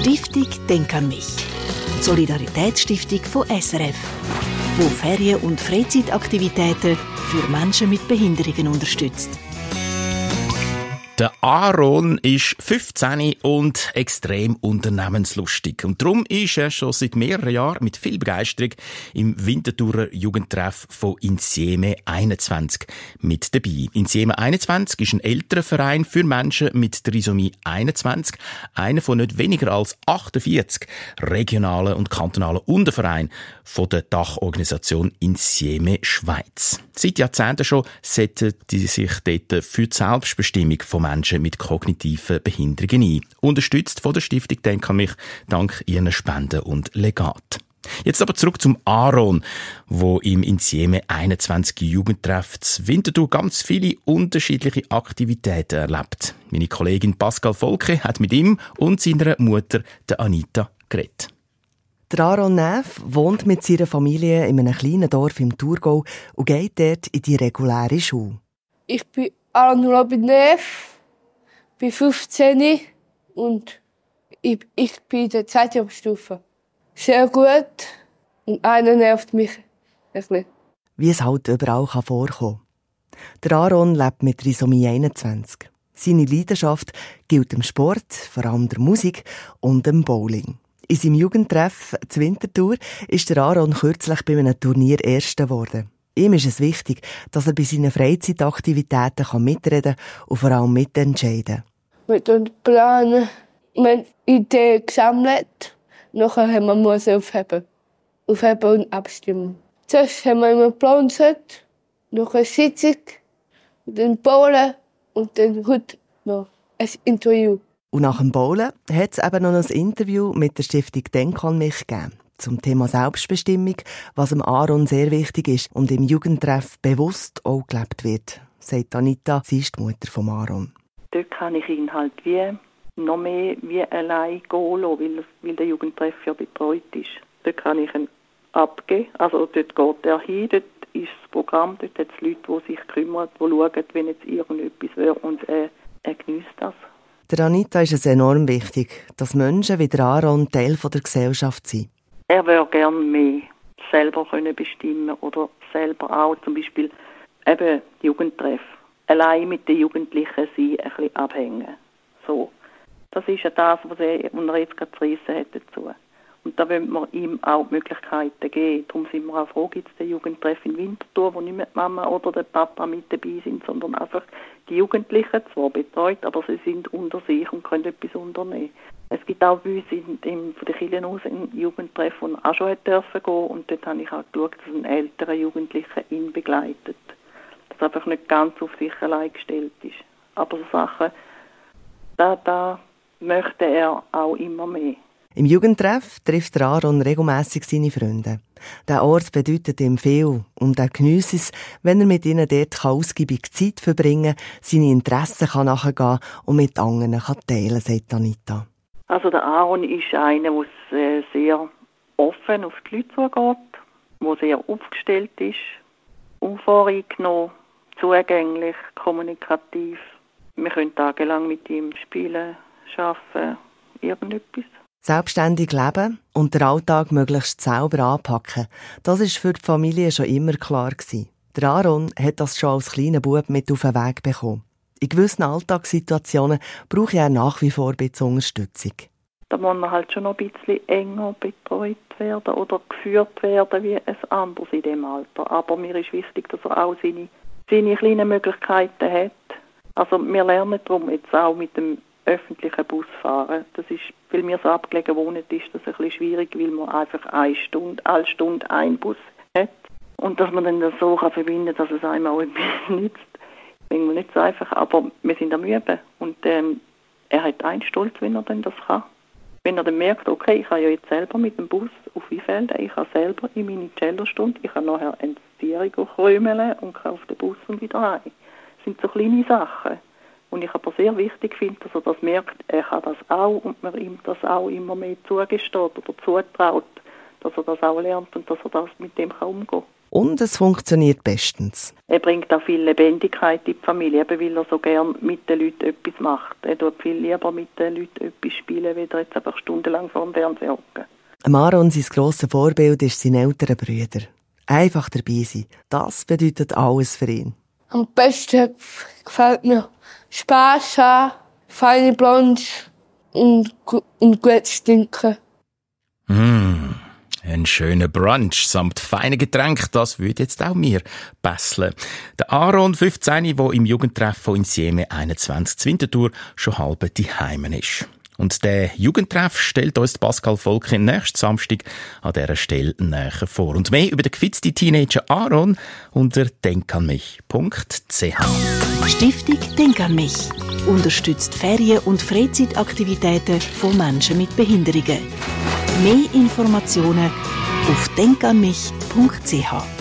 Stiftung Denk an mich. Die Solidaritätsstiftung von SRF, wo Ferien- und Freizeitaktivitäten für Menschen mit Behinderungen unterstützt. Der Aaron ist 15 und extrem unternehmenslustig. Und darum ist er schon seit mehreren Jahren mit viel Begeisterung im Winterthurer Jugendtreff von Insieme 21 mit dabei. Insieme 21 ist ein älterer Verein für Menschen mit Trisomie 21, einer von nicht weniger als 48 regionalen und kantonalen Untervereinen von der Dachorganisation Insieme Schweiz. Seit Jahrzehnten schon setzen die sich dort für die Selbstbestimmung von Menschen mit kognitiven Behinderungen ein. Unterstützt von der Stiftung Denk an mich dank ihren Spenden und Legat. Jetzt aber zurück zum Aaron, wo im Insieme 21 Jugendtreff Winterthur ganz viele unterschiedliche Aktivitäten erlebt. Meine Kollegin Pascal Volke hat mit ihm und seiner Mutter, der Anita, geredet. Der Aaron Neff wohnt mit seiner Familie in einem kleinen Dorf im Thurgau und geht dort in die reguläre Schule. Ich bin Aaron Robin Neff bin 15 und ich, ich bin in der zweiten Stufe. Sehr gut und einer nervt mich ein bisschen. Wie es halt überall kann vorkommen Der Aaron lebt mit Trisomie 21. Seine Leidenschaft gilt dem Sport, vor allem der Musik und dem Bowling. In seinem Jugendtreff zur Wintertour ist der Aaron kürzlich bei einem Turnier Erster geworden. Ihm ist es wichtig, dass er bei seinen Freizeitaktivitäten mitreden kann und vor allem mitentscheiden mit dem Plan, wir Ideen gesammelt. Nachher haben wir müssen aufheben. Aufheben und abstimmen. Zuerst haben wir Plan gesetzt, noch eine Sitzung, dann Bowlen und dann heute noch ein Interview. Und nach dem Bowlen hat es eben noch ein Interview mit der Stiftung Denk an mich gegeben zum Thema Selbstbestimmung, was dem Aaron sehr wichtig ist und im Jugendtreff bewusst auch gelebt wird, sagt Anita, sie ist die Mutter von Aaron dort kann ich ihn halt wie noch mehr wie allein gehen lassen, weil, weil der Jugendtreff ja betreut ist. Dort kann ich ihn abgeben, also dort geht er hin, dort ist das Programm, dort hat es Leute, die sich kümmern, die schauen, wenn jetzt irgendetwas wäre und äh, er genießt das. Der Anita ist es enorm wichtig, dass Menschen wie der Aaron Teil der Gesellschaft sind. Er würde gerne mehr selber können bestimmen oder selber auch zum Beispiel eben Jugendtreff allein mit den Jugendlichen sein, ein bisschen abhängen. So. Das ist ja das, was er, jetzt gerade zu reissen hat dazu. Und da wollen wir ihm auch die Möglichkeiten geben. Darum sind wir auch froh, gibt es den Jugendtreff in Winterthur, wo nicht mehr die Mama oder der Papa mit dabei sind, sondern einfach die Jugendlichen, zwar betreut, aber sie sind unter sich und können etwas unternehmen. Es gibt auch bei uns in, in, von den Kirchen aus einen Jugendtreff, wo er auch schon dürfen gehen und dort habe ich auch geschaut, dass ein älterer Jugendlicher ihn begleitet es einfach nicht ganz auf sich allein gestellt ist. Aber so Sachen, da, da möchte er auch immer mehr. Im Jugendtreff trifft Aaron regelmäßig seine Freunde. Der Ort bedeutet ihm viel und er geniesst es, wenn er mit ihnen dort ausgiebig Zeit verbringen kann, seine Interessen kann nachgehen und mit anderen kann teilen sagt Anita. Also der Aaron ist einer, der äh, sehr offen auf die Leute zugeht, der sehr aufgestellt ist, unvoreingenommen zugänglich, kommunikativ. Wir können tagelang mit ihm spielen, arbeiten, irgendetwas. Selbstständig leben und den Alltag möglichst sauber anpacken, das ist für die Familie schon immer klar gewesen. Der Aaron hat das schon als kleiner Bub mit auf den Weg bekommen. In gewissen Alltagssituationen brauche er nach wie vor ein bisschen Unterstützung. Da muss man halt schon noch ein bisschen enger betreut werden oder geführt werden wie ein anderes in dem Alter. Aber mir ist wichtig, dass er auch seine seine kleinen Möglichkeiten hat. Also wir lernen darum jetzt auch mit dem öffentlichen Bus fahren. Das ist, weil wir so abgelegen wohnen, ist das ein bisschen schwierig, weil man einfach eine Stunde, alle Stunde einen Bus hat. Und dass man dann das so kann verbinden kann, dass es einem auch etwas nützt. Irgendwie nicht so einfach, aber wir sind am Üben. Und ähm, er hat einen Stolz, wenn er dann das kann. Wenn er dann merkt, okay, ich kann ja jetzt selber mit dem Bus auf Wiefelden, ich kann selber in meine Cellostunde, ich kann nachher ins Tiere und kann auf den Bus und wieder heim. Das sind so kleine Sachen. Und ich aber sehr wichtig finde, dass er das merkt, er kann das auch und man ihm das auch immer mehr zugesteht oder zutraut, dass er das auch lernt und dass er das mit dem kann umgehen Und es funktioniert bestens. Er bringt auch viel Lebendigkeit in die Familie, eben weil er so gern mit den Leuten etwas macht. Er tut viel lieber mit den Leuten etwas spielen, als jetzt einfach stundenlang vor dem Fernseher hocken. Maron, sein grosses Vorbild, ist sein älterer Brüder. Einfach dabei sein, das bedeutet alles für ihn. Am besten gefällt mir Spass haben, feine Blondes und, und gut stinken. Mm. Ein schöner Brunch samt feinen Getränk, das würde jetzt auch mir besseln. Der Aaron, 15, der im Jugendtreff von Insieme 21 Zwintertour schon halb die Heimen ist. Und der Jugendtreff stellt uns Pascal Volken nächsten Samstag an dieser Stelle näher vor. Und mehr über den gefitzten Teenager Aaron unter denkanmich.ch. Stiftung Denk an mich unterstützt Ferien- und Freizeitaktivitäten von Menschen mit Behinderungen. Mehr Informationen auf denkanmich.ch.